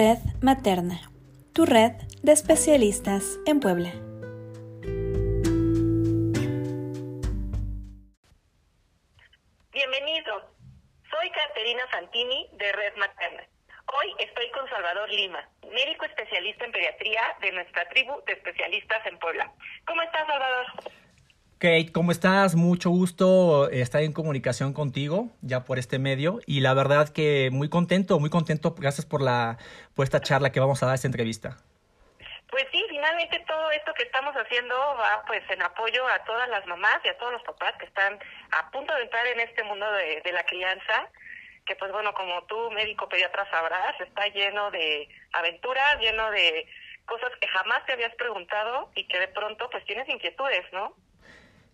Red Materna, tu red de especialistas en Puebla. ¿Cómo estás? Mucho gusto estar en comunicación contigo ya por este medio y la verdad que muy contento, muy contento. Gracias por la por esta charla que vamos a dar esta entrevista. Pues sí, finalmente todo esto que estamos haciendo va pues en apoyo a todas las mamás y a todos los papás que están a punto de entrar en este mundo de, de la crianza, que pues bueno, como tú médico pediatra sabrás, está lleno de aventuras, lleno de cosas que jamás te habías preguntado y que de pronto pues tienes inquietudes, ¿no?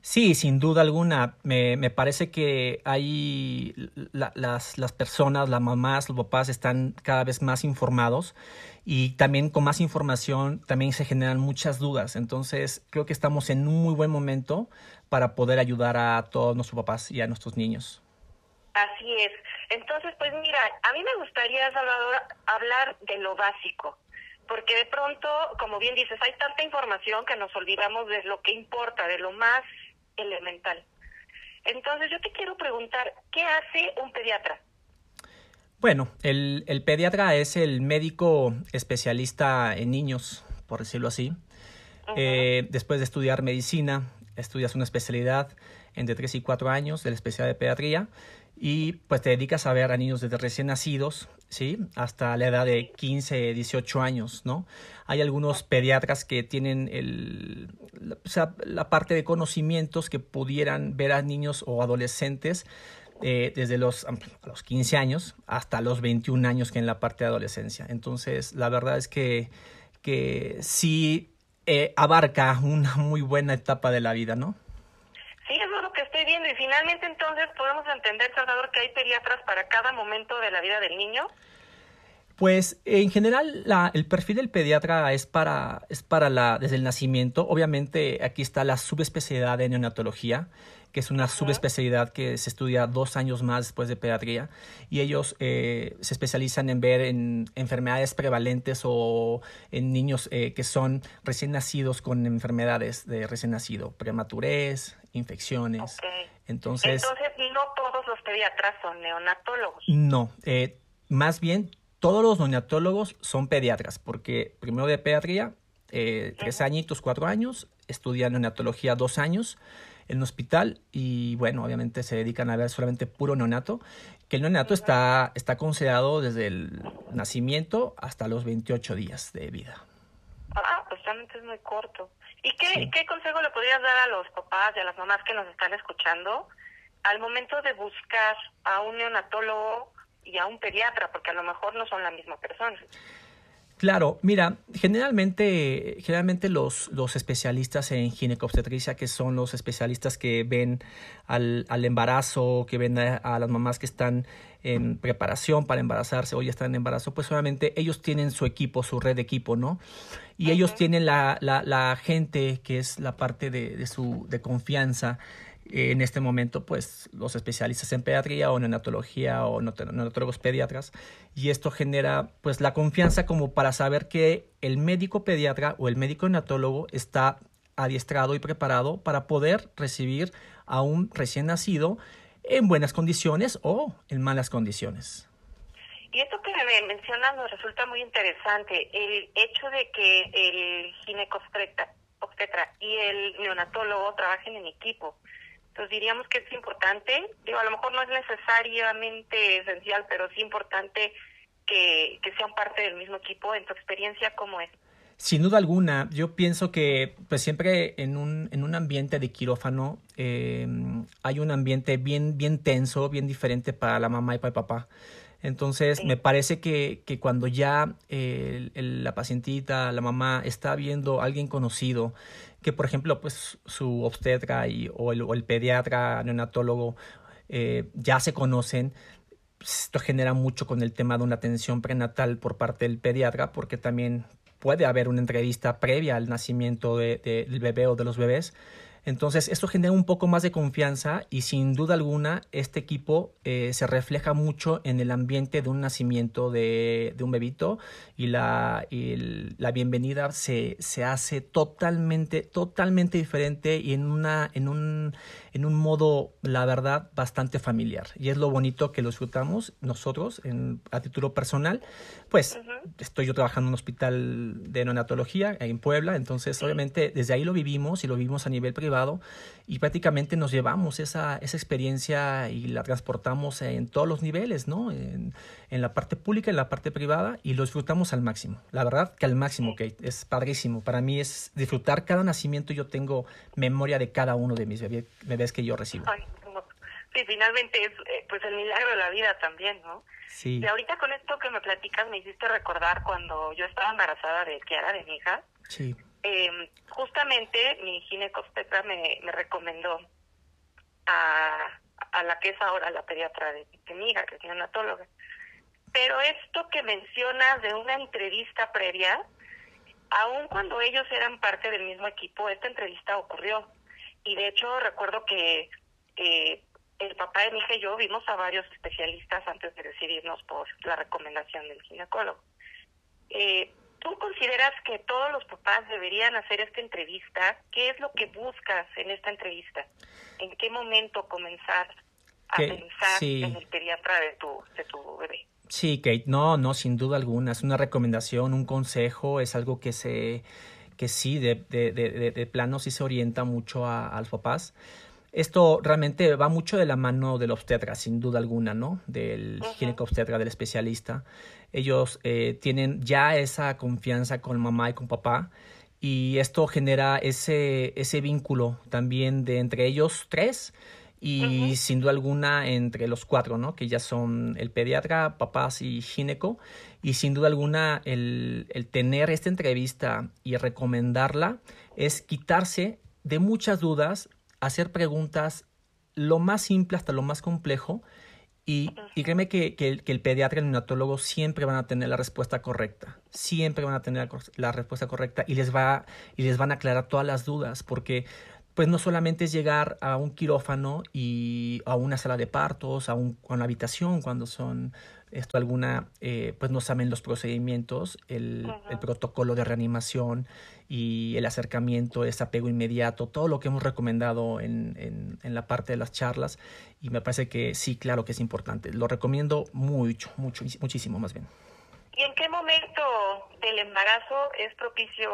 Sí, sin duda alguna. Me, me parece que hay las, las personas, las mamás, los papás están cada vez más informados y también con más información también se generan muchas dudas. Entonces creo que estamos en un muy buen momento para poder ayudar a todos nuestros papás y a nuestros niños. Así es. Entonces, pues mira, a mí me gustaría, Salvador, hablar de lo básico porque de pronto, como bien dices, hay tanta información que nos olvidamos de lo que importa, de lo más elemental. Entonces yo te quiero preguntar, ¿qué hace un pediatra? Bueno, el, el pediatra es el médico especialista en niños, por decirlo así. eh, después de estudiar medicina, estudias una especialidad entre 3 y 4 años de la especialidad de pediatría y pues te dedicas a ver a niños desde recién nacidos, ¿sí? Hasta la edad de 15, 18 años, ¿no? Hay algunos pediatras que tienen el, la, o sea, la parte de conocimientos que pudieran ver a niños o adolescentes eh, desde los, los 15 años hasta los 21 años que en la parte de adolescencia. Entonces, la verdad es que, que sí eh, abarca una muy buena etapa de la vida, ¿no? Sí, eso es lo que estoy viendo. Y finalmente entonces podemos entender, Salvador, que hay pediatras para cada momento de la vida del niño. Pues en general la, el perfil del pediatra es para, es para la, desde el nacimiento. Obviamente aquí está la subespecialidad de neonatología, que es una subespecialidad que se estudia dos años más después de pediatría. Y ellos eh, se especializan en ver en enfermedades prevalentes o en niños eh, que son recién nacidos con enfermedades de recién nacido, prematurez, infecciones. Okay. Entonces, Entonces, no todos los pediatras son neonatólogos. No, eh, más bien todos los neonatólogos son pediatras, porque primero de pediatría, eh, tres añitos, cuatro años, estudian neonatología dos años en un hospital y bueno, obviamente se dedican a ver solamente puro neonato, que el neonato está, está considerado desde el nacimiento hasta los 28 días de vida. Ah, pues realmente es muy corto. ¿Y qué, sí. qué consejo le podrías dar a los papás y a las mamás que nos están escuchando al momento de buscar a un neonatólogo y a un pediatra, porque a lo mejor no son la misma persona. Claro, mira, generalmente, generalmente los, los especialistas en ginecobstetricia, que son los especialistas que ven al, al embarazo, que ven a, a, las mamás que están en preparación para embarazarse o ya están en embarazo, pues obviamente ellos tienen su equipo, su red de equipo, ¿no? Y uh -huh. ellos tienen la, la, la, gente que es la parte de, de su de confianza en este momento, pues los especialistas en pediatría o neonatología o neonatólogos pediatras, y esto genera pues la confianza como para saber que el médico pediatra o el médico neonatólogo está adiestrado y preparado para poder recibir a un recién nacido en buenas condiciones o en malas condiciones. Y esto que me mencionas nos resulta muy interesante, el hecho de que el ginecobstetra y el neonatólogo trabajen en equipo. Entonces diríamos que es importante, digo, a lo mejor no es necesariamente esencial, pero sí importante que, que sean parte del mismo equipo. En tu experiencia, ¿cómo es? Sin duda alguna, yo pienso que pues siempre en un, en un ambiente de quirófano eh, hay un ambiente bien, bien tenso, bien diferente para la mamá y para el papá. Entonces, sí. me parece que, que cuando ya eh, el, la pacientita, la mamá, está viendo a alguien conocido, que por ejemplo, pues su obstetra y, o, el, o el pediatra, neonatólogo, eh, ya se conocen, esto genera mucho con el tema de una atención prenatal por parte del pediatra, porque también puede haber una entrevista previa al nacimiento de, de, del bebé o de los bebés. Entonces, esto genera un poco más de confianza y sin duda alguna este equipo eh, se refleja mucho en el ambiente de un nacimiento de, un bebito y la, y la bienvenida se, se hace totalmente, totalmente diferente y en, una, en, un, en un modo, la verdad, bastante familiar. Y es lo bonito que lo disfrutamos nosotros en, a título personal. Pues estoy yo trabajando en un hospital de neonatología en Puebla, entonces obviamente desde ahí lo vivimos y lo vivimos a nivel privado y prácticamente nos llevamos esa, esa experiencia y la transportamos en todos los niveles, ¿no? En, en la parte pública, en la parte privada y lo disfrutamos al máximo. La verdad que al máximo, Kate, es padrísimo. Para mí es disfrutar cada nacimiento. Yo tengo memoria de cada uno de mis bebés que yo recibo. Sí, finalmente es eh, pues el milagro de la vida también, ¿no? Sí. Y ahorita con esto que me platicas me hiciste recordar cuando yo estaba embarazada de Kiara, de mi hija. Sí. Eh, justamente mi ginecobstetra me, me recomendó a, a la que es ahora la pediatra de, de mi hija, que es neonatóloga. Pero esto que mencionas de una entrevista previa, aun cuando ellos eran parte del mismo equipo, esta entrevista ocurrió. Y de hecho recuerdo que eh, el papá de mi hija y yo vimos a varios especialistas antes de decidirnos por la recomendación del ginecólogo. Eh, ¿Tú consideras que todos los papás deberían hacer esta entrevista? ¿Qué es lo que buscas en esta entrevista? ¿En qué momento comenzar a pensar en el pediatra de tu, de tu bebé? Sí, Kate, no, no, sin duda alguna. Es una recomendación, un consejo, es algo que se, que sí, de, de, de, de plano sí se orienta mucho a, a, los papás. Esto realmente va mucho de la mano del obstetra, sin duda alguna, ¿no? Del uh -huh. obstetra, del especialista. Ellos eh, tienen ya esa confianza con mamá y con papá y esto genera ese, ese vínculo también de entre ellos tres y uh -huh. sin duda alguna entre los cuatro, ¿no? Que ya son el pediatra, papás y gineco. Y sin duda alguna el, el tener esta entrevista y recomendarla es quitarse de muchas dudas, hacer preguntas lo más simple hasta lo más complejo. Y, y créeme que, que, el, pediatra y el neonatólogo siempre van a tener la respuesta correcta. Siempre van a tener la, la respuesta correcta y les, va, y les van a aclarar todas las dudas. Porque pues no solamente es llegar a un quirófano y a una sala de partos, a, un, a una habitación cuando son esto alguna, eh, pues no saben los procedimientos, el, el, protocolo de reanimación y el acercamiento, ese apego inmediato, todo lo que hemos recomendado en, en, en, la parte de las charlas y me parece que sí, claro que es importante. Lo recomiendo mucho, mucho, muchísimo más bien. ¿Y en qué momento del embarazo es propicio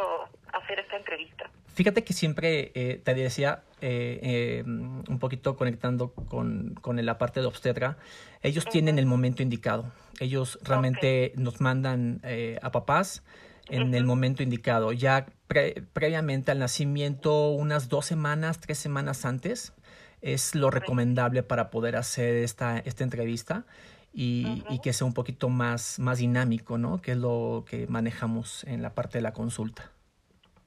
hacer esta entrevista? Fíjate que siempre eh, te decía, eh, eh, un poquito conectando con, con, la parte de obstetra, ellos uh -huh. tienen el momento indicado. Ellos realmente okay. nos mandan eh, a papás en uh -huh. el momento indicado. Ya pre previamente al nacimiento, unas dos semanas, tres semanas antes, es lo recomendable para poder hacer esta, esta entrevista y, uh -huh. y, que sea un poquito más, más dinámico, ¿no? Que es lo que manejamos en la parte de la consulta.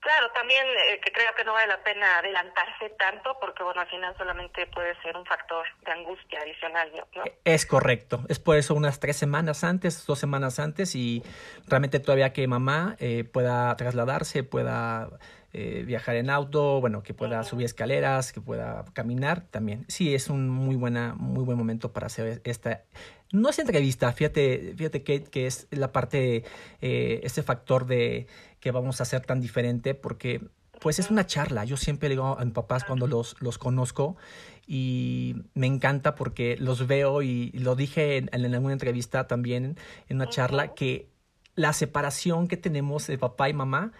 Claro, también eh, que creo que no vale la pena adelantarse tanto porque, bueno, al final solamente puede ser un factor de angustia adicional, ¿no? Es correcto. Es por eso unas tres semanas antes, dos semanas antes y realmente todavía que mamá eh, pueda trasladarse, pueda eh, viajar en auto, bueno, que pueda subir escaleras, que pueda caminar también. Sí, es un muy buena, muy buen momento para hacer esta. No es entrevista, fíjate, fíjate que, que es la parte, eh, ese factor de que vamos a hacer tan diferente, porque pues es una charla. Yo siempre le digo a mis papás cuando los, los conozco y me encanta porque los veo y lo dije en, en alguna entrevista también, en una charla, que la separación que tenemos de papá y mamá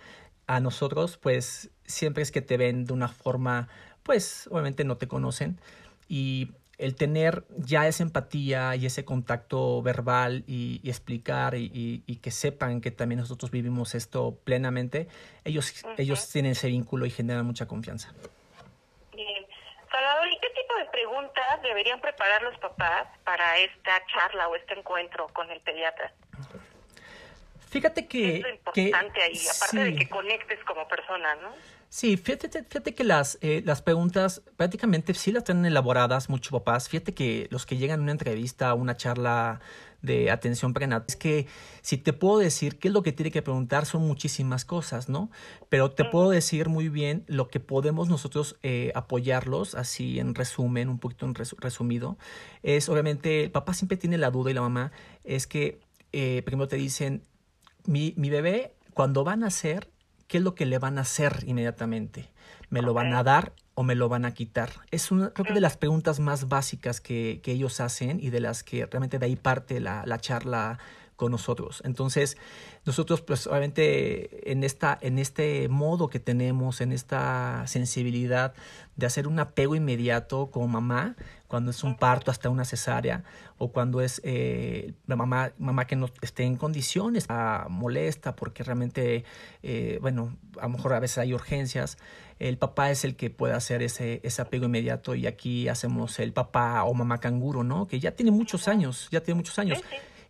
a nosotros, pues siempre es que te ven de una forma, pues obviamente no te conocen y el tener ya esa empatía y ese contacto verbal y, y explicar y, y, y, que sepan que también nosotros vivimos esto plenamente, ellos, uh -huh. ellos tienen ese vínculo y generan mucha confianza. Bien. Salvador, ¿y qué tipo de preguntas deberían preparar los papás para esta charla o este encuentro con el pediatra? Fíjate que... Es lo importante que, ahí, aparte sí. de que conectes como persona, ¿no? Sí, fíjate, fíjate que las, eh, las preguntas prácticamente sí las tienen elaboradas muchos papás. Fíjate que los que llegan a una entrevista, a una charla de atención prenatal, es que si te puedo decir qué es lo que tiene que preguntar, son muchísimas cosas, ¿no? Pero te puedo decir muy bien lo que podemos nosotros eh, apoyarlos, así en resumen, un poquito en resumido, es obviamente, el papá siempre tiene la duda y la mamá, es que eh, primero te dicen, mi, mi bebé, cuando van a nacer, ¿qué es lo que le van a hacer inmediatamente? ¿Me lo van a dar o me lo van a quitar? Es una, creo que de las preguntas más básicas que, que ellos hacen y de las que realmente de ahí parte la, la charla con nosotros. Entonces, nosotros, pues, obviamente, en esta, en este modo que tenemos, en esta sensibilidad de hacer un apego inmediato con mamá, cuando es un parto hasta una cesárea, o cuando es eh, la mamá, mamá que no esté en condiciones, molesta porque realmente, eh, bueno, a lo mejor a veces hay urgencias, el papá es el que puede hacer ese, ese apego inmediato y aquí hacemos el papá o mamá canguro, ¿no? Que ya tiene muchos años, ya tiene muchos años.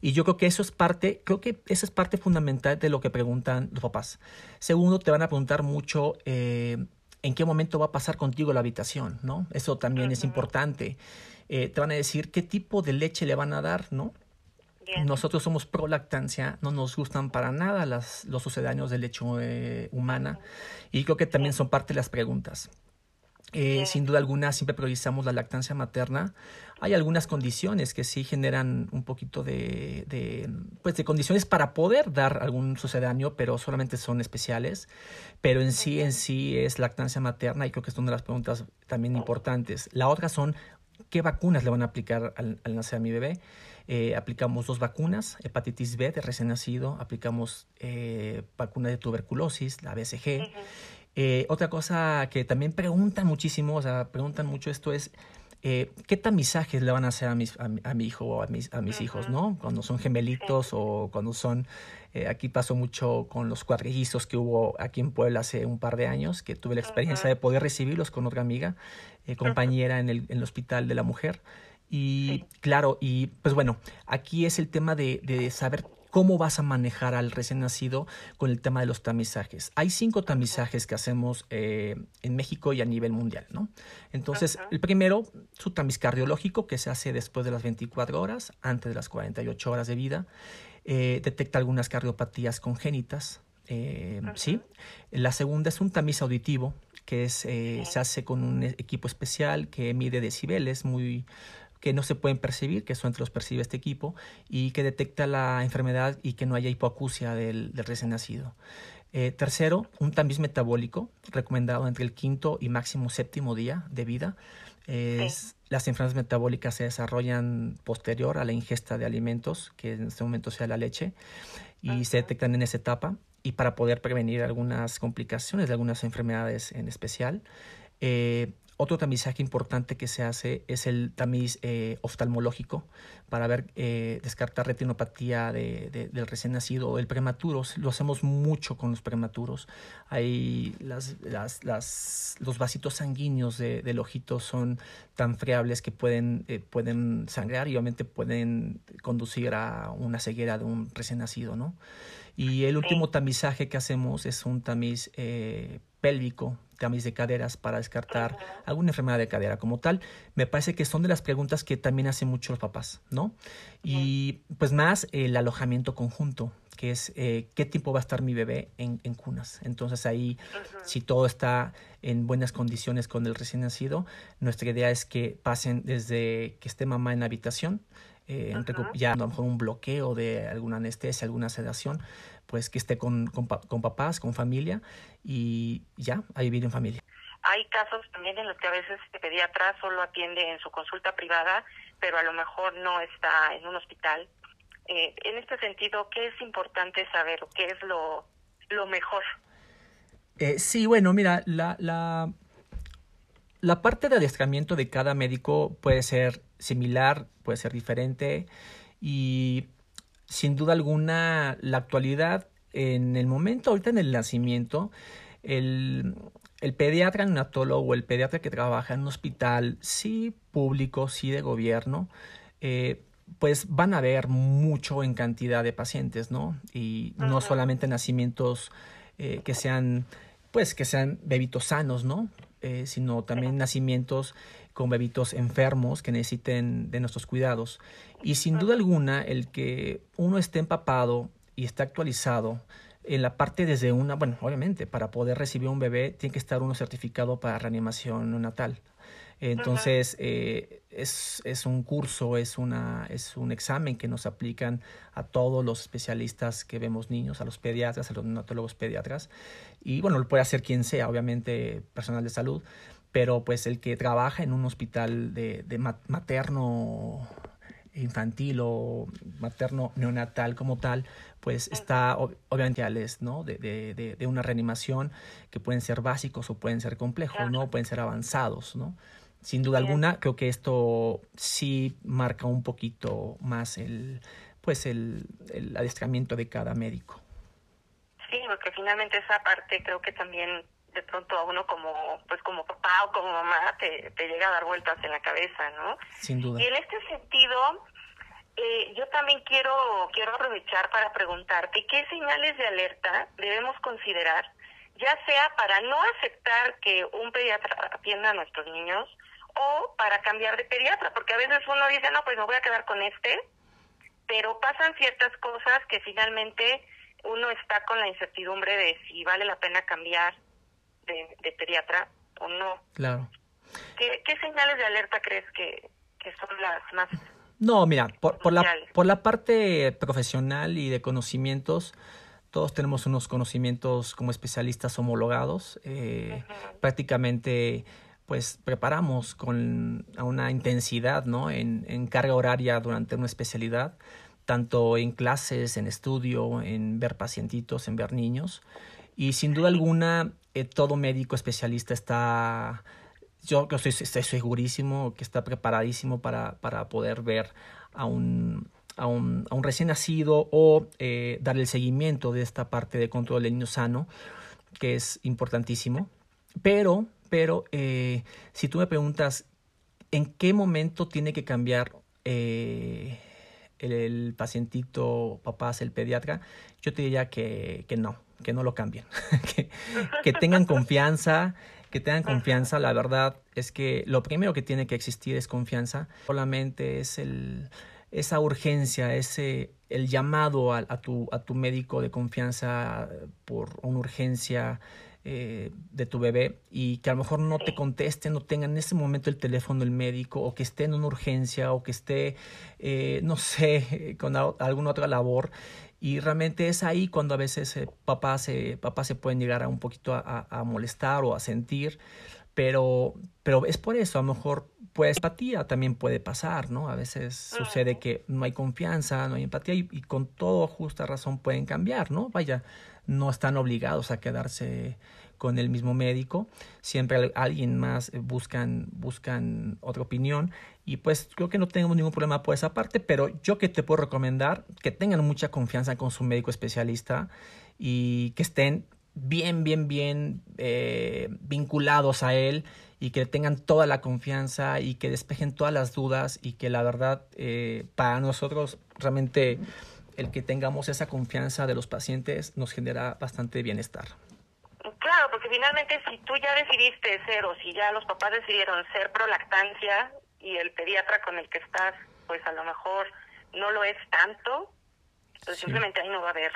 Y yo creo que eso es parte, creo que esa es parte fundamental de lo que preguntan los papás. Segundo, te van a preguntar mucho eh, en qué momento va a pasar contigo la habitación, ¿no? Eso también es importante. Eh, te van a decir qué tipo de leche le van a dar, ¿no? Nosotros somos pro lactancia, no nos gustan para nada las, los sucedáneos de leche eh, humana y creo que también son parte de las preguntas. Eh, sin duda alguna, siempre priorizamos la lactancia materna. Hay algunas condiciones que sí generan un poquito de, de, pues de condiciones para poder dar algún sucedáneo, pero solamente son especiales. Pero en sí, en sí es lactancia materna y creo que es una de las preguntas también importantes. La otra son, ¿qué vacunas le van a aplicar al, nacer a mi bebé? Eh, aplicamos dos vacunas, hepatitis B de recién nacido, aplicamos eh, vacuna de tuberculosis, la BCG. Eh, otra cosa que también preguntan muchísimo, o sea, preguntan mucho esto es, eh, ¿qué tamizajes le van a hacer a, mis, a, mi hijo o a mis, a mis hijos, no? Cuando son gemelitos o cuando son, eh, aquí pasó mucho con los cuadrillizos que hubo aquí en Puebla hace un par de años, que tuve la experiencia de poder recibirlos con otra amiga, compañera en el, en el Hospital de la Mujer. Y claro, y pues bueno, aquí es el tema de, de saber cómo vas a manejar al recién nacido con el tema de los tamizajes. Hay cinco tamizajes que hacemos eh, en México y a nivel mundial, ¿no? Entonces, el primero, su tamiz cardiológico, que se hace después de las 24 horas, antes de las 48 horas de vida. Eh, detecta algunas cardiopatías congénitas, eh, ¿sí? La segunda es un tamiz auditivo, que es, se hace con un equipo especial que mide decibeles muy que no se pueden percibir, que solamente los percibe este equipo, y que detecta la enfermedad y que no haya hipoacusia del, recién nacido. Eh, tercero, un tamiz metabólico recomendado entre el quinto y máximo séptimo día de vida. Es, Las enfermedades metabólicas se desarrollan posterior a la ingesta de alimentos, que en este momento sea la leche, y se detectan en esa etapa y para poder prevenir algunas complicaciones de algunas enfermedades en especial. Eh, otro tamizaje importante que se hace es el tamiz eh, oftalmológico para ver, eh, descartar retinopatía de, del recién nacido o el prematuro. Lo hacemos mucho con los prematuros. Hay las, las, las, los vasitos sanguíneos del ojito son tan friables que pueden, eh, pueden sangrar y obviamente pueden conducir a una ceguera de un recién nacido, ¿no? Y el último tamizaje que hacemos es un tamiz pélvico tamiz de caderas para descartar alguna enfermedad de cadera como tal. Me parece que son de las preguntas que también hacen mucho los papás, ¿no? Y pues más el alojamiento conjunto, que es eh, qué tiempo va a estar mi bebé en, cunas. Entonces ahí, si todo está en buenas condiciones con el recién nacido, nuestra idea es que pasen desde que esté mamá en la habitación, eh, ya a lo mejor un bloqueo de alguna anestesia, alguna sedación, pues que esté con, con, con papás, con familia y ya, a vivir en familia. Hay casos también en los que a veces el pediatra solo atiende en su consulta privada, pero a lo mejor no está en un hospital. Eh, en este sentido, ¿qué es importante saber qué es lo, lo mejor? Eh, sí, bueno, mira, la, la, la parte de adiestramiento de cada médico puede ser similar, puede ser diferente y sin duda alguna la actualidad en el momento, ahorita en el nacimiento, el, el pediatra neonatólogo o el pediatra que trabaja en un hospital, sí público, sí de gobierno, eh, pues van a ver mucho en cantidad de pacientes, ¿no? Y no solamente nacimientos eh, que sean pues que sean bebitos sanos, ¿no? Eh, sino también nacimientos con bebitos enfermos que necesiten de nuestros cuidados. Y sin duda alguna, el que uno esté empapado y esté actualizado en la parte desde una, bueno, obviamente, para poder recibir un bebé tiene que estar uno certificado para reanimación neonatal. Entonces, eh, es, es, un curso, es, una, es un examen que nos aplican a todos los especialistas que vemos niños, a los pediatras, a los neonatólogos pediatras. Y bueno, lo puede hacer quien sea, obviamente, personal de salud, pero pues el que trabaja en un hospital de, de materno infantil o materno neonatal como tal, pues está obviamente ¿no? De, de, de, una reanimación que pueden ser básicos o pueden ser complejos, ¿no? Pueden ser avanzados, ¿no? Sin duda alguna, creo que esto sí marca un poquito más el, pues el, el adiestramiento de cada médico. Sí, porque finalmente esa parte creo que también de pronto a uno como pues como papá o como mamá te, te llega a dar vueltas en la cabeza, ¿no? Sin duda. Y en este sentido, eh, yo también quiero quiero aprovechar para preguntarte qué señales de alerta debemos considerar, ya sea para no aceptar que un pediatra atienda a nuestros niños o para cambiar de pediatra, porque a veces uno dice, no, pues me voy a quedar con este, pero pasan ciertas cosas que finalmente uno está con la incertidumbre de si vale la pena cambiar de, pediatra o no. Claro. ¿Qué, señales de alerta crees que, son las más... No, mira, por, por, la, por la parte profesional y de conocimientos, todos tenemos unos conocimientos como especialistas homologados. Eh, Prácticamente pues preparamos con una intensidad, ¿no? En, en, carga horaria durante una especialidad, tanto en clases, en estudio, en ver pacientitos, en ver niños. Y sin duda alguna, eh, todo médico especialista está, yo estoy, estoy segurísimo que está preparadísimo para, para poder ver a un, a un, a un recién nacido o eh, el seguimiento de esta parte de control del niño sano, que es importantísimo. Pero pero eh, si tú me preguntas en qué momento tiene que cambiar eh, el, pacientito, papás, el pediatra, yo te diría que, que no, que no lo cambien, que, que tengan confianza, que tengan confianza. La verdad es que lo primero que tiene que existir es confianza. Solamente es el, esa urgencia, ese, el llamado a, a, tu, a tu médico de confianza por una urgencia eh, de tu bebé y que a lo mejor no te conteste, no tenga en ese momento el teléfono el médico o que esté en una urgencia o que esté, eh, no sé, con alguna otra labor. Y realmente es ahí cuando a veces eh, papás, se, papás se pueden llegar a un poquito a, molestar o a sentir, pero, pero es por eso, a lo mejor pues empatía también puede pasar, ¿no? A veces sucede que no hay confianza, no hay empatía y, y con todo justa razón pueden cambiar, ¿no? Vaya, no están obligados a quedarse con el mismo médico, siempre alguien más eh, buscan, buscan otra opinión y pues creo que no tenemos ningún problema por esa parte, pero yo que te puedo recomendar que tengan mucha confianza con su médico especialista y que estén bien, bien, bien eh, vinculados a él y que tengan toda la confianza y que despejen todas las dudas y que la verdad eh, para nosotros realmente el que tengamos esa confianza de los pacientes nos genera bastante bienestar. Claro, porque finalmente si tú ya decidiste ser o si ya los papás decidieron ser prolactancia y el pediatra con el que estás, pues a lo mejor no lo es tanto, pues simplemente ahí no va a haber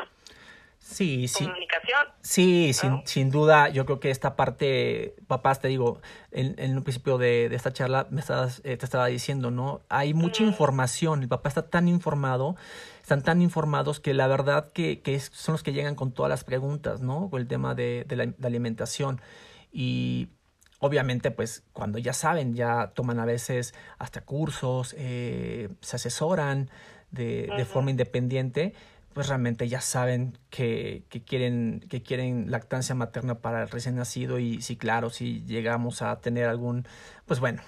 Sí, sí. Comunicación. Sí, sin, sin, duda, yo creo que esta parte, papás, te digo, en, en un principio de, de, esta charla me estabas, eh, te estaba diciendo, ¿no? Hay mucha información, el papá está tan informado, están tan informados que la verdad que, que son los que llegan con todas las preguntas, ¿no? Con el tema de, de la alimentación. Y obviamente, pues cuando ya saben, ya toman a veces hasta cursos, eh, se asesoran de, de forma independiente pues realmente ya saben que, que, quieren, que quieren lactancia materna para el recién nacido y sí, claro, si llegamos a tener algún, pues bueno,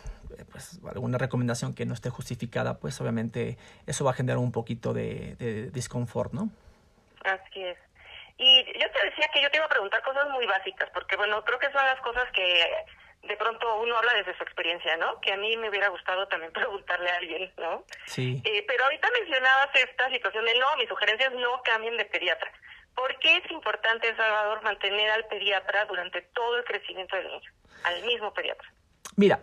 pues alguna recomendación que no esté justificada, pues obviamente eso va a generar un poquito de, de disconfort, ¿no? Así es. Y yo te decía que yo te iba a preguntar cosas muy básicas, porque bueno, creo que son las cosas que de pronto uno habla desde su experiencia, ¿no? Que a mí me hubiera gustado también preguntarle a alguien, ¿no? Sí. Eh, pero ahorita mencionabas esta situación de no, mis sugerencias no cambien de pediatra. ¿Por qué es importante, Salvador, mantener al pediatra durante todo el crecimiento del niño? Al mismo pediatra. Mira,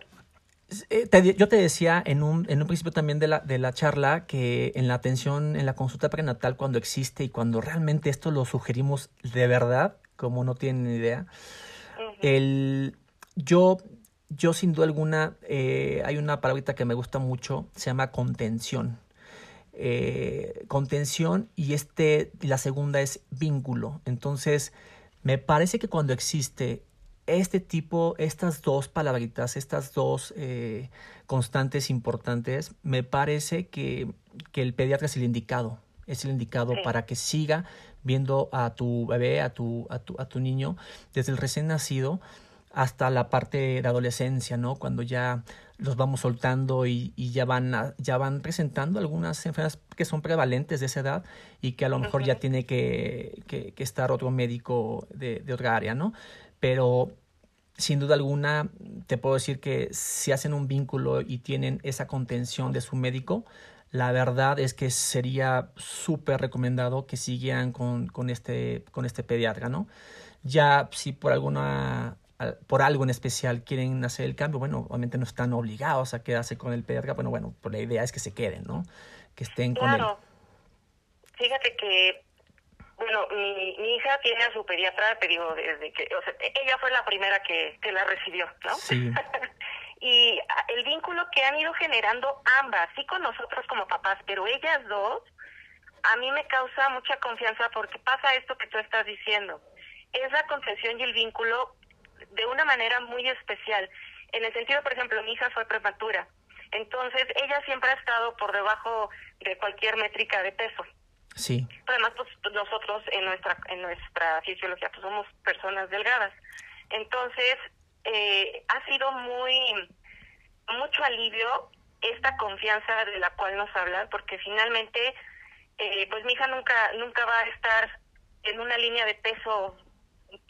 eh, yo te decía en un, en un principio también de la, de la charla que en la atención, en la consulta prenatal, cuando existe y cuando realmente esto lo sugerimos de verdad, como no tienen idea, el, yo, yo sin duda alguna, eh, hay una palabrita que me gusta mucho, se llama contención. Eh, contención y este, la segunda es vínculo. Entonces, me parece que cuando existe este tipo, estas dos palabritas, estas dos eh, constantes importantes, me parece que, que, el pediatra es el indicado, es el indicado para que siga viendo a tu bebé, a tu, a tu, a tu niño, desde el recién nacido hasta la parte de adolescencia, ¿no? Cuando ya los vamos soltando y, y ya, van ya van presentando algunas enfermedades que son prevalentes de esa edad y que a lo mejor ya tiene que, que, que, estar otro médico de, de otra área, ¿no? Pero sin duda alguna te puedo decir que si hacen un vínculo y tienen esa contención de su médico, la verdad es que sería súper recomendado que siguieran con, con, este, con este pediatra, ¿no? Ya si por alguna por algo en especial quieren hacer el cambio, bueno, obviamente no están obligados a quedarse con el pediatra, pero bueno, pues la idea es que se queden, ¿no? Que estén con él. Fíjate que bueno, mi, mi hija tiene a su pediatra, te digo, desde que, o sea, ella fue la primera que, que la recibió, ¿no? Sí. y el vínculo que han ido generando ambas, sí con nosotros como papás, pero ellas dos, a mí me causa mucha confianza porque pasa esto que tú estás diciendo. Es la contención y el vínculo de una manera muy especial. En el sentido, por ejemplo, mi hija fue prematura. Entonces, ella siempre ha estado por debajo de cualquier métrica de peso. Sí. además, pues nosotros en nuestra en nuestra fisiología pues somos personas delgadas. Entonces, eh, ha sido muy mucho alivio esta confianza de la cual nos hablan, porque finalmente, eh, pues mi hija nunca nunca va a estar en una línea de peso,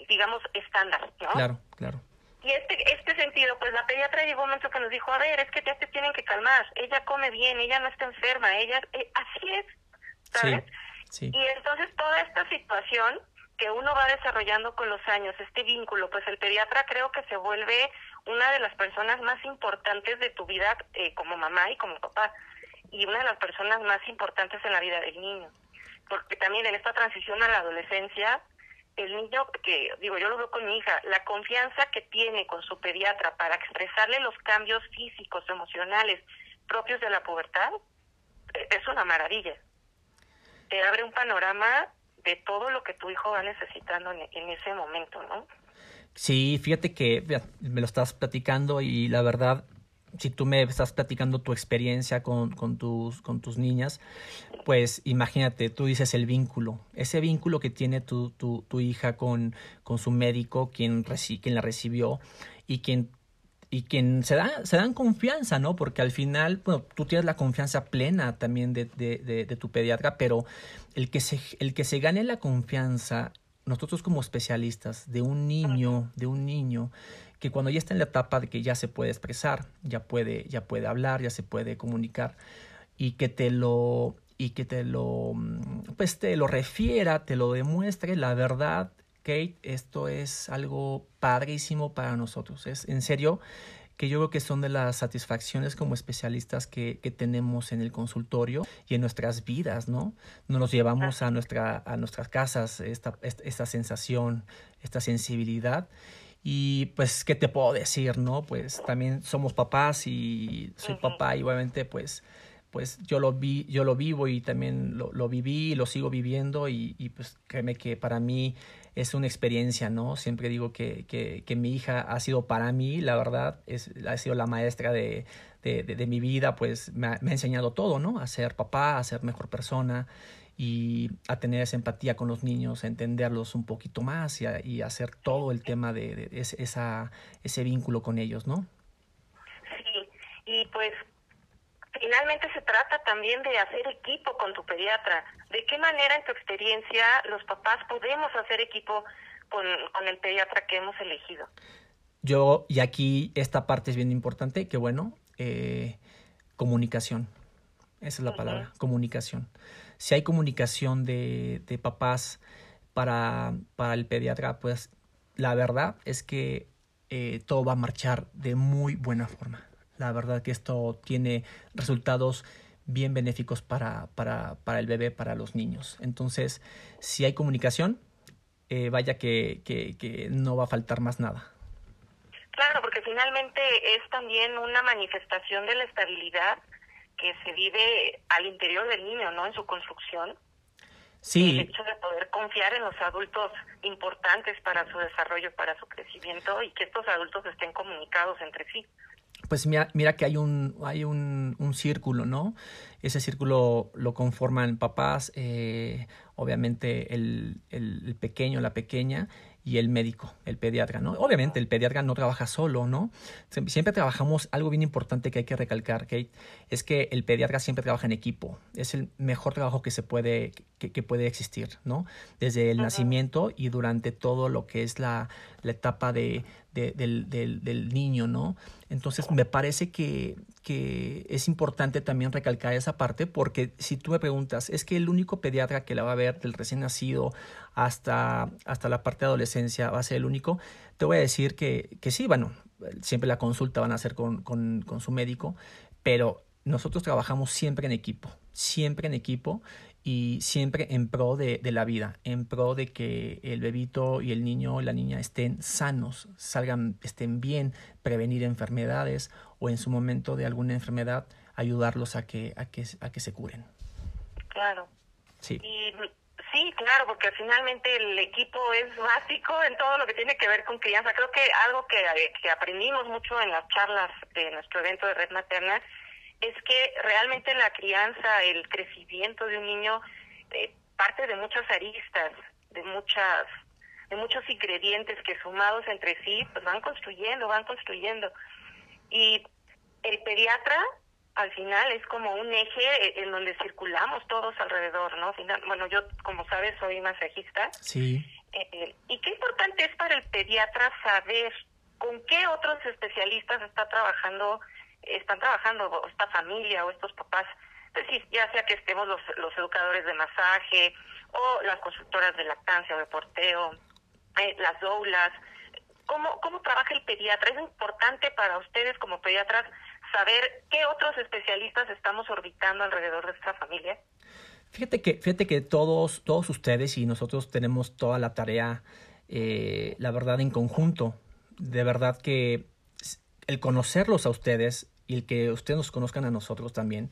digamos, estándar, ¿no? Claro, claro. Y este, este sentido, pues la pediatra llegó un momento que nos dijo, a ver, es que ya te tienen que calmar, ella come bien, ella no está enferma, ella, eh, así es, ¿sabes? Sí, Y entonces toda esta situación que uno va desarrollando con los años, este vínculo, pues el pediatra creo que se vuelve una de las personas más importantes de tu vida eh, como mamá y como papá, y una de las personas más importantes en la vida del niño. Porque también en esta transición a la adolescencia, el niño, que digo, yo lo veo con mi hija, la confianza que tiene con su pediatra para expresarle los cambios físicos, emocionales propios de la pubertad, eh, es una maravilla te abre un panorama de todo lo que tu hijo va necesitando en, ese momento, ¿no? Sí, fíjate que me lo estás platicando y la verdad, si tú me estás platicando tu experiencia con, con, tus, con tus niñas, pues imagínate, tú dices el vínculo, ese vínculo que tiene tu, tu, tu hija con, con su médico, quien, reci quien la recibió y quien y quien se, da, se dan confianza, ¿no? Porque al final, bueno, tú tienes la confianza plena también de, de, tu pediatra, pero el que, se, el que se gane la confianza, nosotros como especialistas, de un niño, de un niño, que cuando ya está en la etapa de que ya se puede expresar, ya puede, ya puede hablar, ya se puede comunicar, y que te lo, y que te lo, pues te lo refiera, te lo demuestre, la verdad, Kate, esto es algo padrísimo para nosotros. Es en serio que yo creo que son de las satisfacciones como especialistas que, que tenemos en el consultorio y en nuestras vidas, ¿no? Nos llevamos a, nuestra, a nuestras casas, esta, esta, sensación, esta sensibilidad. Y pues, ¿qué te puedo decir, no? Pues también somos papás y soy papá y obviamente pues pues yo lo vi, yo lo vivo y también lo, lo viví y lo sigo viviendo y, y, pues créeme que para mí es una experiencia, ¿no? Siempre digo que, que, que mi hija ha sido para mí, la verdad, es, ha sido la maestra de, de, de, mi vida, pues me ha, me ha, enseñado todo, ¿no? A ser papá, a ser mejor persona y a tener esa empatía con los niños, a entenderlos un poquito más y, a, y hacer todo el tema de, de esa, ese vínculo con ellos, ¿no? Sí, y pues finalmente se trata también de hacer equipo con tu pediatra. ¿De qué manera en tu experiencia los papás podemos hacer equipo con, con el pediatra que hemos elegido? Yo, y aquí esta parte es bien importante, que bueno, eh, comunicación. Esa es la palabra, comunicación. Si hay comunicación de, de papás para, para el pediatra, pues la verdad es que eh, todo va a marchar de muy buena forma. La verdad que esto tiene resultados bien benéficos para, para, para el bebé, para los niños. Entonces, si hay comunicación, eh, vaya que, que, que no va a faltar más nada. Claro, porque finalmente es también una manifestación de la estabilidad que se vive al interior del niño, ¿no? En su construcción. Sí. El hecho de poder confiar en los adultos importantes para su desarrollo, para su crecimiento y que estos adultos estén comunicados entre sí pues mira, mira que hay un, hay un, un, círculo, ¿no? Ese círculo lo conforman papás, eh, obviamente el, el, el, pequeño, la pequeña, y el médico, el pediatra, ¿no? Obviamente el pediatra no trabaja solo, ¿no? Siempre trabajamos, algo bien importante que hay que recalcar, Kate, es que el pediatra siempre trabaja en equipo, es el mejor trabajo que se puede, que, que puede existir, ¿no? Desde el uh -huh. nacimiento y durante todo lo que es la, la etapa de, de, del, del, del, niño, ¿no? Entonces me parece que, es importante también recalcar esa parte porque si tú me preguntas, es que el único pediatra que la va a ver del recién nacido hasta, hasta la parte de adolescencia va a ser el único, te voy a decir que, que sí, bueno, siempre la consulta van a hacer con, con su médico, pero nosotros trabajamos siempre en equipo, siempre en equipo y siempre en pro de, de, la vida, en pro de que el bebito y el niño o la niña estén sanos, salgan, estén bien, prevenir enfermedades o en su momento de alguna enfermedad ayudarlos a que, a que, a que se curen. Claro. Sí. Y sí, claro, porque finalmente el equipo es básico en todo lo que tiene que ver con crianza. Creo que algo que, que aprendimos mucho en las charlas de nuestro evento de Red Materna es que realmente la crianza, el crecimiento de un niño eh, parte de muchas aristas, de muchas de muchos ingredientes que sumados entre sí pues van construyendo, van construyendo. Y el pediatra al final es como un eje en donde circulamos todos alrededor, ¿no? Final, bueno, yo como sabes soy masajista. Sí. Eh, y qué importante es para el pediatra saber con qué otros especialistas está trabajando están trabajando esta familia o estos papás, es decir, ya sea que estemos los, los educadores de masaje o las constructoras de lactancia o de porteo, eh, las doulas, ¿cómo, ¿cómo trabaja el pediatra? Es importante para ustedes como pediatras saber qué otros especialistas estamos orbitando alrededor de esta familia. Fíjate que, fíjate que todos, todos ustedes y nosotros tenemos toda la tarea, eh, la verdad, en conjunto. De verdad que el conocerlos a ustedes y el que ustedes nos conozcan a nosotros también,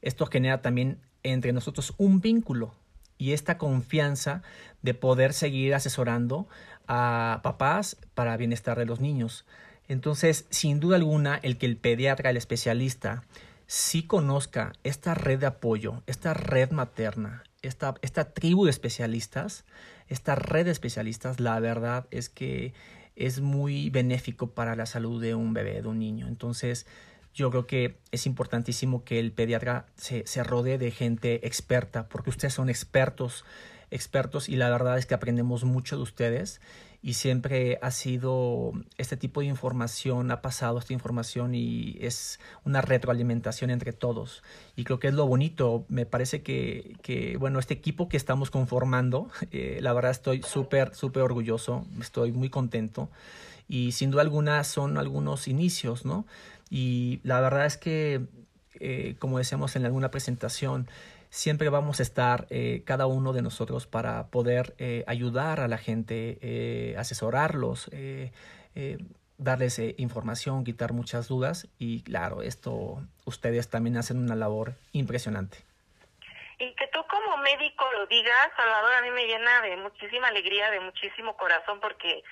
esto genera también entre nosotros un vínculo y esta confianza de poder seguir asesorando a papás para bienestar de los niños. Entonces, sin duda alguna, el que el pediatra, el especialista, sí conozca esta red de apoyo, esta red materna, esta, esta tribu de especialistas, esta red de especialistas, la verdad es que es muy benéfico para la salud de un bebé, de un niño. Entonces, yo creo que es importantísimo que el pediatra se, se rodee de gente experta, porque ustedes son expertos, expertos, y la verdad es que aprendemos mucho de ustedes. Y siempre ha sido este tipo de información, ha pasado esta información y es una retroalimentación entre todos. Y creo que es lo bonito. Me parece que, que bueno, este equipo que estamos conformando, eh, la verdad estoy súper, súper orgulloso, estoy muy contento. Y sin duda alguna son algunos inicios, ¿no? Y la verdad es que, eh, como decíamos en alguna presentación, siempre vamos a estar eh, cada uno de nosotros para poder eh, ayudar a la gente, eh, asesorarlos, eh, darles información, quitar muchas dudas y claro, esto ustedes también hacen una labor impresionante. Y que tú como médico lo digas, Salvador, a mí me llena de muchísima alegría, de muchísimo corazón, porque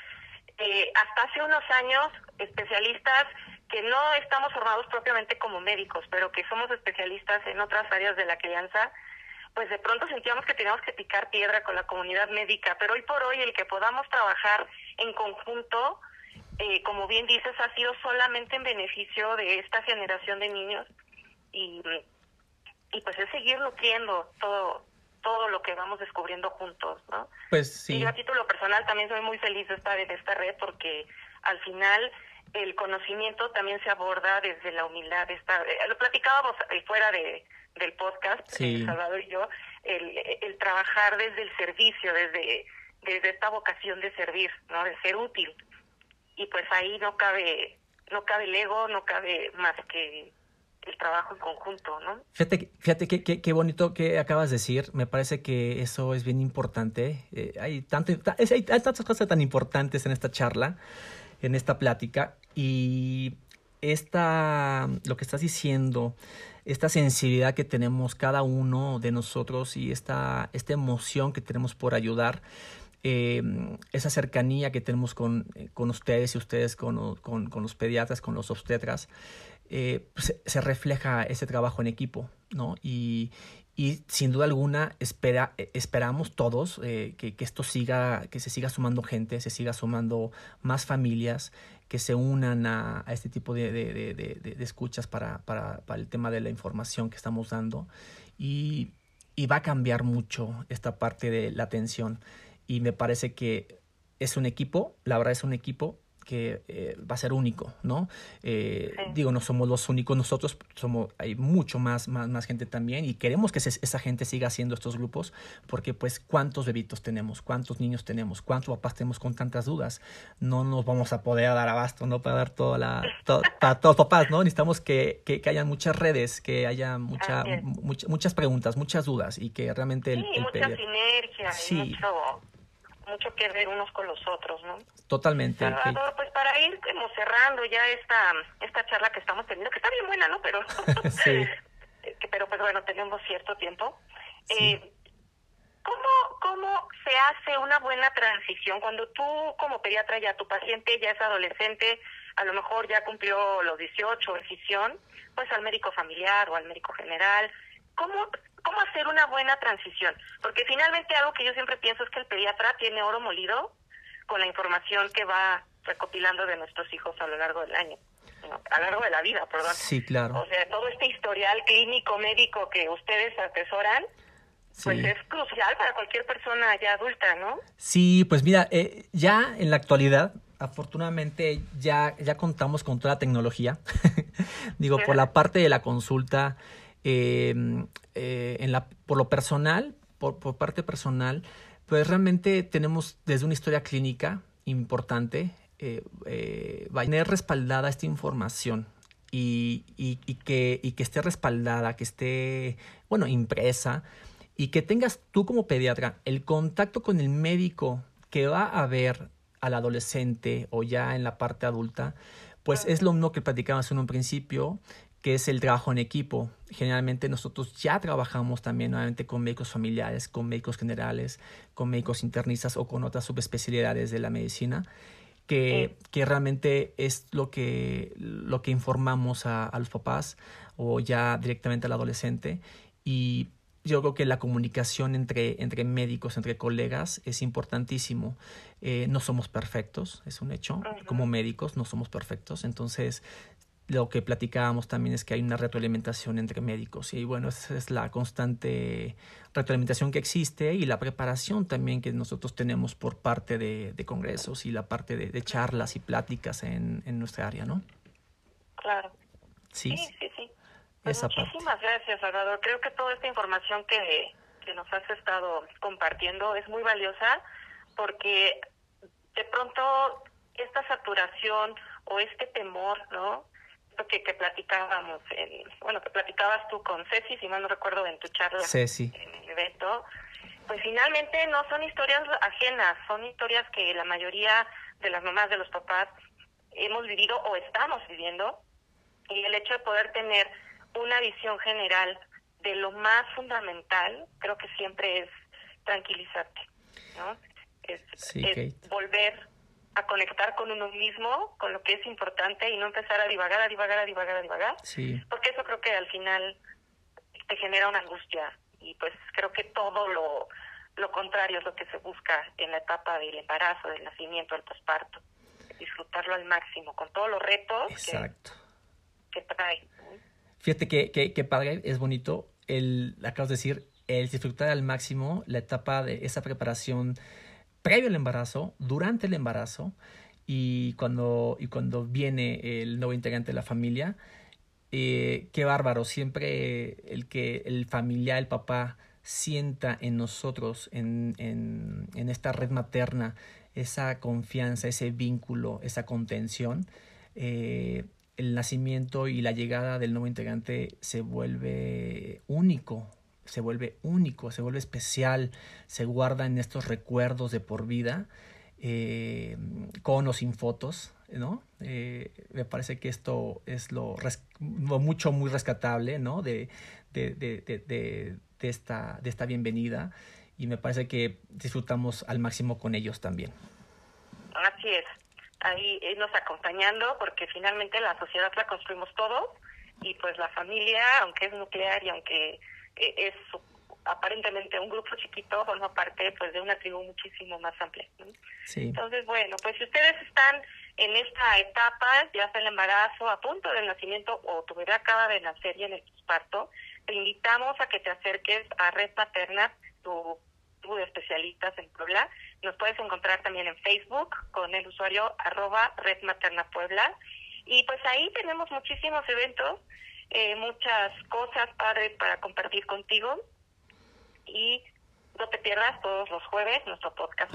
hasta hace unos años especialistas que no estamos formados propiamente como médicos, pero que somos especialistas en otras áreas de la crianza, pues de pronto sentíamos que teníamos que picar piedra con la comunidad médica, pero hoy por hoy el que podamos trabajar en conjunto, eh, como bien dices, ha sido solamente en beneficio de esta generación de niños y, y pues es seguir nutriendo todo todo lo que vamos descubriendo juntos, ¿no? Pues sí. Y a título personal también soy muy feliz de estar en esta red porque al final el conocimiento también se aborda desde la humildad. Esta, eh, lo platicábamos fuera de, del podcast, sí. eh, Salvador y yo, el, el trabajar desde el servicio, desde desde esta vocación de servir, ¿no? De ser útil. Y pues ahí no cabe, no cabe el ego, no cabe más que el trabajo en conjunto, ¿no? Fíjate, fíjate qué, qué, qué bonito que acabas de decir. Me parece que eso es bien importante. Eh, hay, tanto, hay, hay tantas cosas tan importantes en esta charla, en esta plática. Y esta, lo que estás diciendo, esta sensibilidad que tenemos cada uno de nosotros y esta, esta emoción que tenemos por ayudar, eh, esa cercanía que tenemos con, con ustedes y ustedes con, con, los pediatras, con los obstetras, eh, pues, se refleja ese trabajo en equipo, ¿no? Y sin duda alguna espera, esperamos todos eh, que, que, esto siga, que se siga sumando gente, se siga sumando más familias que se unan a, a este tipo de, de, de, de escuchas para, para, para, el tema de la información que estamos dando. Y, y va a cambiar mucho esta parte de la atención. Y me parece que es un equipo, la verdad es un equipo que eh, va a ser único, ¿no? Eh, sí. Digo, no somos los únicos nosotros, somos, hay mucho más, más, más gente también y queremos que se, esa gente siga haciendo estos grupos porque pues cuántos bebitos tenemos, cuántos niños tenemos, cuántos papás tenemos con tantas dudas, no nos vamos a poder dar abasto, ¿no? Para dar toda la, to, para todos los papás, ¿no? Necesitamos que, que, que haya muchas redes, que haya mucha, mucha, muchas preguntas, muchas dudas y que realmente... Sí, el, el mucha sinergia, sí. mucho mucho que ver unos con los otros, ¿no? Totalmente. Salvador, okay. pues para ir como cerrando ya esta esta charla que estamos teniendo, que está bien buena, ¿no? Pero, sí. pero pues bueno, tenemos cierto tiempo. Sí. Eh, ¿cómo, ¿Cómo se hace una buena transición cuando tú como pediatra ya tu paciente ya es adolescente, a lo mejor ya cumplió los 18 decisión, pues al médico familiar o al médico general? ¿Cómo, cómo hacer una buena transición. Porque finalmente algo que yo siempre pienso es que el pediatra tiene oro molido con la información que va recopilando de nuestros hijos a lo largo del año. ¿no? A lo largo de la vida, perdón. Sí, claro. O sea, todo este historial clínico, médico que ustedes atesoran, sí. pues es crucial para cualquier persona ya adulta, ¿no? Sí, pues mira, eh, ya en la actualidad, afortunadamente ya, ya contamos con toda la tecnología. Digo, por la parte de la consulta, eh, eh, en la, por lo personal, por, por, parte personal, pues realmente tenemos desde una historia clínica importante, eh, eh, va a tener respaldada esta información y, y, y, que, y que esté respaldada, que esté, bueno, impresa y que tengas tú como pediatra el contacto con el médico que va a ver al adolescente o ya en la parte adulta, pues es lo mismo que platicamos en un principio, que es el trabajo en equipo. Generalmente nosotros ya trabajamos también nuevamente con médicos familiares, con médicos generales, con médicos internistas o con otras subespecialidades de la medicina, que, sí. que realmente es lo que, lo que informamos a, a, los papás o ya directamente al adolescente. Y yo creo que la comunicación entre, entre médicos, entre colegas, es importantísimo. Eh, no somos perfectos, es un hecho. Como médicos no somos perfectos. Entonces, lo que platicábamos también es que hay una retroalimentación entre médicos y bueno, esa es la constante retroalimentación que existe y la preparación también que nosotros tenemos por parte de, de congresos y la parte de, de charlas y pláticas en, en, nuestra área, ¿no? Claro. Sí, sí, sí. sí. Pues muchísimas parte. gracias, Salvador. Creo que toda esta información que, que nos has estado compartiendo es muy valiosa porque de pronto esta saturación o este temor, ¿no? Que, que platicábamos, en, bueno, que platicabas tú con Ceci, si mal no recuerdo, en tu charla Ceci. en el evento, pues finalmente no son historias ajenas, son historias que la mayoría de las mamás, de los papás, hemos vivido o estamos viviendo, y el hecho de poder tener una visión general de lo más fundamental, creo que siempre es tranquilizarte, ¿no? Es, sí, es volver a conectar con uno mismo, con lo que es importante y no empezar a divagar, a divagar, a divagar, a divagar. Sí. Porque eso creo que al final te genera una angustia y pues creo que todo lo, lo contrario es lo que se busca en la etapa del embarazo, del nacimiento, del posparto. Disfrutarlo al máximo con todos los retos Exacto. Que, que trae. Fíjate que, que, que padre, es bonito, el, acabas de decir, el disfrutar al máximo la etapa de esa preparación previo al embarazo, durante el embarazo y cuando, y cuando viene el nuevo integrante de la familia. Eh, qué bárbaro, siempre el que el familiar, el papá, sienta en nosotros, en, en, esta red materna, esa confianza, ese vínculo, esa contención, eh, el nacimiento y la llegada del nuevo integrante se vuelve único, se vuelve único, se vuelve especial, se guarda en estos recuerdos de por vida, eh, con o sin fotos, ¿no? Eh, me parece que esto es lo, mucho, muy rescatable, ¿no? De, de, de, de, esta, de esta bienvenida y me parece que disfrutamos al máximo con ellos también. Así es, ahí nos acompañando porque finalmente la sociedad la construimos todos y pues la familia, aunque es nuclear y aunque eh, es aparentemente un grupo chiquito, forma parte pues de una tribu muchísimo más amplia. Entonces, bueno, pues si ustedes están en esta etapa, ya sea el embarazo, a punto del nacimiento o tu bebé acaba de nacer y en el parto, te invitamos a que te acerques a Red Materna, tu, tu de especialistas en Puebla. Nos puedes encontrar también en Facebook con el usuario arroba Red Materna Puebla. Y pues ahí tenemos muchísimos eventos, eh, muchas cosas padres para compartir contigo. Y no te pierdas todos los jueves nuestro podcast.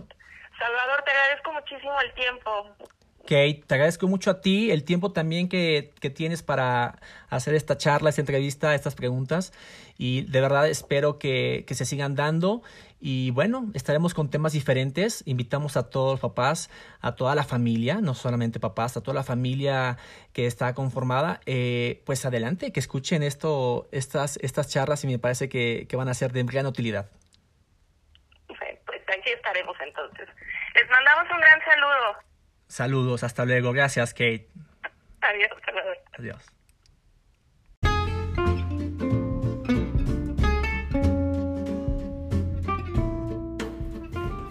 Salvador, te agradezco muchísimo el tiempo. Kate, te agradezco mucho a ti el tiempo también que, que, tienes para hacer esta charla, esta entrevista, estas preguntas. Y de verdad espero que, que, se sigan dando. Y bueno, estaremos con temas diferentes. Invitamos a todos los papás, a toda la familia, no solamente papás, a toda la familia que está conformada. Eh, pues adelante, que escuchen esto, estas, estas charlas y me parece que, que van a ser de gran utilidad. Pues aquí estaremos entonces. Les mandamos un gran saludo. Saludos, hasta luego. Gracias, Kate. Adiós, Adiós.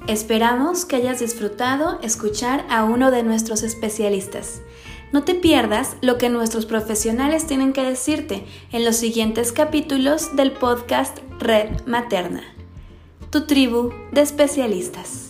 Esperamos que hayas disfrutado escuchar a uno de nuestros especialistas. No te pierdas lo que nuestros profesionales tienen que decirte en los siguientes capítulos del podcast Red Materna, tu tribu de especialistas.